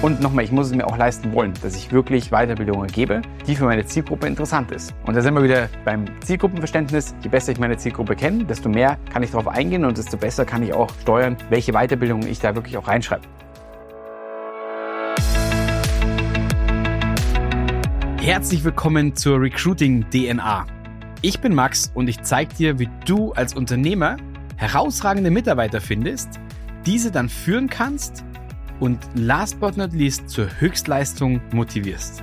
Und nochmal, ich muss es mir auch leisten wollen, dass ich wirklich Weiterbildungen gebe, die für meine Zielgruppe interessant ist. Und da sind wir wieder beim Zielgruppenverständnis. Je besser ich meine Zielgruppe kenne, desto mehr kann ich darauf eingehen und desto besser kann ich auch steuern, welche Weiterbildungen ich da wirklich auch reinschreibe. Herzlich willkommen zur Recruiting DNA. Ich bin Max und ich zeige dir, wie du als Unternehmer herausragende Mitarbeiter findest, diese dann führen kannst und last but not least zur Höchstleistung motivierst.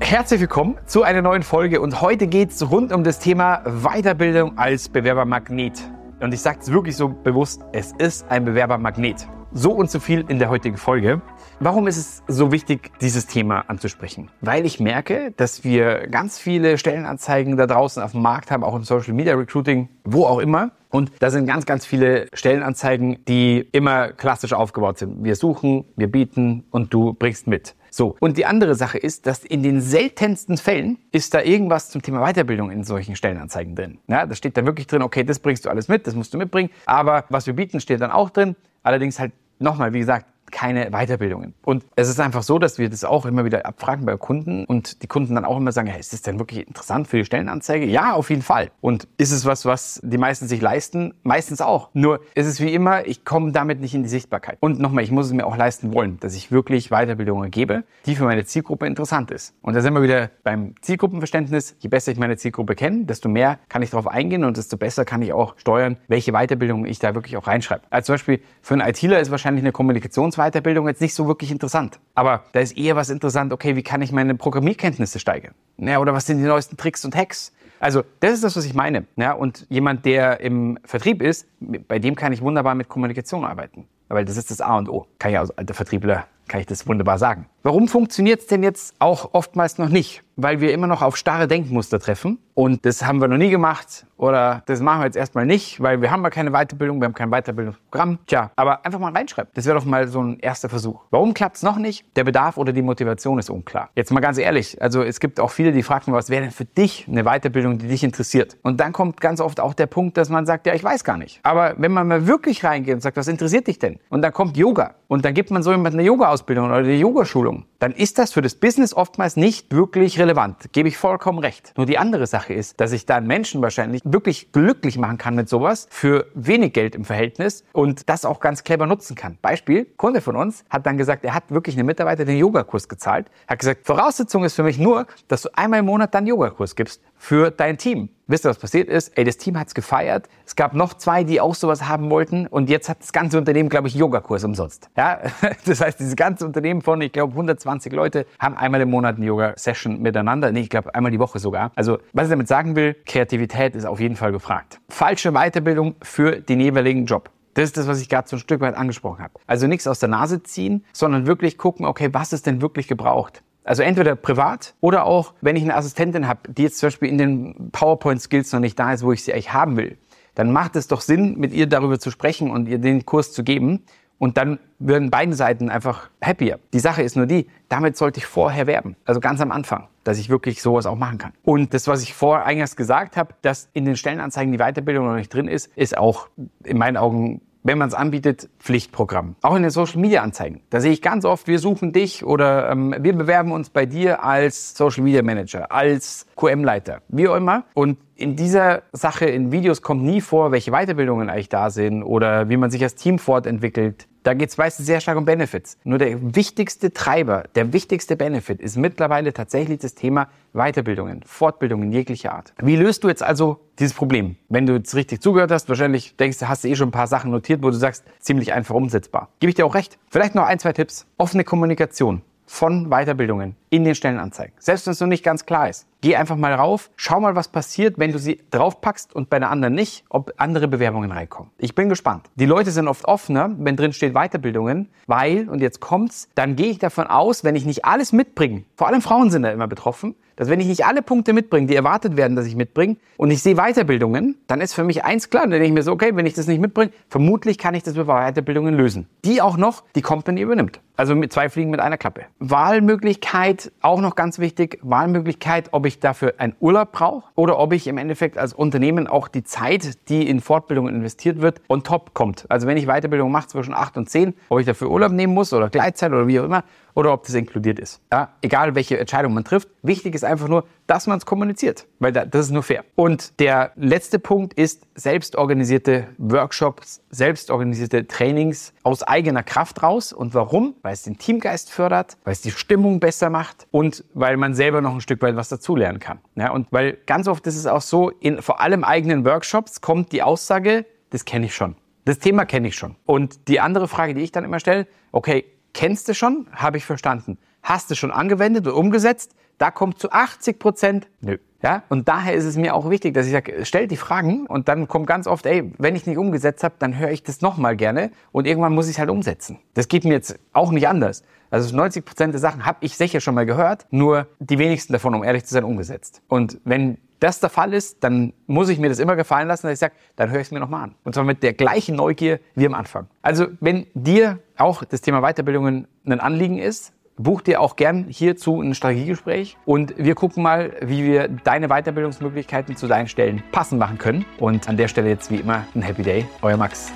Herzlich willkommen zu einer neuen Folge und heute geht es rund um das Thema Weiterbildung als Bewerbermagnet. Und ich sage es wirklich so bewusst, es ist ein Bewerbermagnet. So und so viel in der heutigen Folge. Warum ist es so wichtig, dieses Thema anzusprechen? Weil ich merke, dass wir ganz viele Stellenanzeigen da draußen auf dem Markt haben, auch im Social Media Recruiting, wo auch immer. Und da sind ganz, ganz viele Stellenanzeigen, die immer klassisch aufgebaut sind. Wir suchen, wir bieten und du bringst mit. So. Und die andere Sache ist, dass in den seltensten Fällen ist da irgendwas zum Thema Weiterbildung in solchen Stellenanzeigen drin. Ja, da steht da wirklich drin, okay, das bringst du alles mit, das musst du mitbringen. Aber was wir bieten, steht dann auch drin. Allerdings halt nochmal, wie gesagt, keine Weiterbildungen. Und es ist einfach so, dass wir das auch immer wieder abfragen bei Kunden und die Kunden dann auch immer sagen, hey, ist das denn wirklich interessant für die Stellenanzeige? Ja, auf jeden Fall. Und ist es was, was die meisten sich leisten? Meistens auch. Nur ist es wie immer, ich komme damit nicht in die Sichtbarkeit. Und nochmal, ich muss es mir auch leisten wollen, dass ich wirklich Weiterbildungen gebe, die für meine Zielgruppe interessant ist. Und da sind wir wieder beim Zielgruppenverständnis. Je besser ich meine Zielgruppe kenne, desto mehr kann ich darauf eingehen und desto besser kann ich auch steuern, welche Weiterbildungen ich da wirklich auch reinschreibe. Zum Beispiel für einen ITler ist wahrscheinlich eine Kommunikations Weiterbildung jetzt nicht so wirklich interessant. Aber da ist eher was interessant, okay, wie kann ich meine Programmierkenntnisse steigern? Ja, oder was sind die neuesten Tricks und Hacks? Also das ist das, was ich meine. Ja, und jemand, der im Vertrieb ist, bei dem kann ich wunderbar mit Kommunikation arbeiten. Weil das ist das A und O. Kann ich als alter Vertriebler, kann ich das wunderbar sagen. Warum funktioniert es denn jetzt auch oftmals noch nicht? Weil wir immer noch auf starre Denkmuster treffen. Und das haben wir noch nie gemacht oder das machen wir jetzt erstmal nicht, weil wir haben ja keine Weiterbildung, wir haben kein Weiterbildungsprogramm. Tja, aber einfach mal reinschreiben. Das wäre doch mal so ein erster Versuch. Warum klappt es noch nicht? Der Bedarf oder die Motivation ist unklar. Jetzt mal ganz ehrlich, also es gibt auch viele, die fragen, was wäre denn für dich eine Weiterbildung, die dich interessiert? Und dann kommt ganz oft auch der Punkt, dass man sagt, ja, ich weiß gar nicht. Aber wenn man mal wirklich reingeht und sagt, was interessiert dich denn? Und dann kommt Yoga und dann gibt man so jemand eine Yoga-Ausbildung oder eine Yogaschulung, dann ist das für das Business oftmals nicht wirklich relevant. Gebe ich vollkommen recht. Nur die andere Sache ist, dass ich dann Menschen wahrscheinlich wirklich glücklich machen kann mit sowas für wenig Geld im Verhältnis und das auch ganz clever nutzen kann. Beispiel, Kunde von uns hat dann gesagt, er hat wirklich eine Mitarbeiter den Yogakurs gezahlt. Er hat gesagt, Voraussetzung ist für mich nur, dass du einmal im Monat dann Yogakurs gibst für dein Team. Wisst ihr, was passiert ist? Ey, das Team hat's gefeiert. Es gab noch zwei, die auch sowas haben wollten. Und jetzt hat das ganze Unternehmen, glaube ich, Yogakurs umsonst. Ja, das heißt, dieses ganze Unternehmen von, ich glaube, 120 Leute haben einmal im Monat eine Yoga-Session miteinander. Nee, ich glaube, einmal die Woche sogar. Also, was ich damit sagen will, Kreativität ist auf jeden Fall gefragt. Falsche Weiterbildung für den jeweiligen Job. Das ist das, was ich gerade so ein Stück weit angesprochen habe. Also nichts aus der Nase ziehen, sondern wirklich gucken, okay, was ist denn wirklich gebraucht? Also entweder privat oder auch, wenn ich eine Assistentin habe, die jetzt zum Beispiel in den PowerPoint-Skills noch nicht da ist, wo ich sie eigentlich haben will, dann macht es doch Sinn, mit ihr darüber zu sprechen und ihr den Kurs zu geben. Und dann würden beide Seiten einfach happier. Die Sache ist nur die, damit sollte ich vorher werben. Also ganz am Anfang, dass ich wirklich sowas auch machen kann. Und das, was ich vorher eingangs gesagt habe, dass in den Stellenanzeigen die Weiterbildung noch nicht drin ist, ist auch in meinen Augen wenn man es anbietet, Pflichtprogramm. Auch in den Social Media Anzeigen. Da sehe ich ganz oft, wir suchen dich oder ähm, wir bewerben uns bei dir als Social Media Manager, als QM-Leiter, wie auch immer. Und in dieser Sache in Videos kommt nie vor, welche Weiterbildungen eigentlich da sind oder wie man sich als Team fortentwickelt. Da geht es meistens sehr stark um Benefits. Nur der wichtigste Treiber, der wichtigste Benefit ist mittlerweile tatsächlich das Thema Weiterbildungen, Fortbildungen jeglicher Art. Wie löst du jetzt also dieses Problem? Wenn du jetzt richtig zugehört hast, wahrscheinlich denkst du, hast du eh schon ein paar Sachen notiert, wo du sagst, ziemlich einfach umsetzbar. Gebe ich dir auch recht. Vielleicht noch ein, zwei Tipps. Offene Kommunikation von Weiterbildungen in den Stellenanzeigen. Selbst wenn es noch nicht ganz klar ist. Geh einfach mal rauf, schau mal, was passiert, wenn du sie draufpackst und bei der anderen nicht, ob andere Bewerbungen reinkommen. Ich bin gespannt. Die Leute sind oft offener, wenn drin steht Weiterbildungen, weil, und jetzt kommt's, dann gehe ich davon aus, wenn ich nicht alles mitbringe, vor allem Frauen sind da immer betroffen, dass wenn ich nicht alle Punkte mitbringe, die erwartet werden, dass ich mitbringe, und ich sehe Weiterbildungen, dann ist für mich eins klar, dann denke ich mir so, okay, wenn ich das nicht mitbringe, vermutlich kann ich das mit Weiterbildungen lösen. Die auch noch die Company übernimmt. Also mit zwei Fliegen mit einer Klappe. Wahlmöglichkeit Zeit auch noch ganz wichtig, Wahlmöglichkeit, ob ich dafür einen Urlaub brauche oder ob ich im Endeffekt als Unternehmen auch die Zeit, die in Fortbildung investiert wird, on top kommt. Also wenn ich Weiterbildung mache zwischen 8 und 10, ob ich dafür Urlaub nehmen muss oder Gleitzeit oder wie auch immer, oder ob das inkludiert ist. Ja, egal welche Entscheidung man trifft. Wichtig ist einfach nur, dass man es kommuniziert, weil das ist nur fair. Und der letzte Punkt ist selbstorganisierte Workshops, selbstorganisierte Trainings aus eigener Kraft raus. Und warum? Weil es den Teamgeist fördert, weil es die Stimmung besser macht und weil man selber noch ein Stück weit was dazulernen kann. Ja, und weil ganz oft ist es auch so, in vor allem eigenen Workshops kommt die Aussage, das kenne ich schon. Das Thema kenne ich schon. Und die andere Frage, die ich dann immer stelle, okay, kennst du schon, habe ich verstanden. Hast du schon angewendet und umgesetzt? Da kommt zu 80 Prozent nö. Ja, und daher ist es mir auch wichtig, dass ich sage, stell die Fragen und dann kommt ganz oft, ey, wenn ich nicht umgesetzt habe, dann höre ich das nochmal gerne und irgendwann muss ich es halt umsetzen. Das geht mir jetzt auch nicht anders. Also 90 Prozent der Sachen habe ich sicher schon mal gehört, nur die wenigsten davon, um ehrlich zu sein, umgesetzt. Und wenn das der Fall ist, dann muss ich mir das immer gefallen lassen, dass ich sage, dann höre ich es mir nochmal an. Und zwar mit der gleichen Neugier wie am Anfang. Also wenn dir auch das Thema Weiterbildungen ein Anliegen ist, buch dir auch gern hierzu ein Strategiegespräch und wir gucken mal, wie wir deine Weiterbildungsmöglichkeiten zu deinen Stellen passend machen können. Und an der Stelle jetzt wie immer ein Happy Day, euer Max.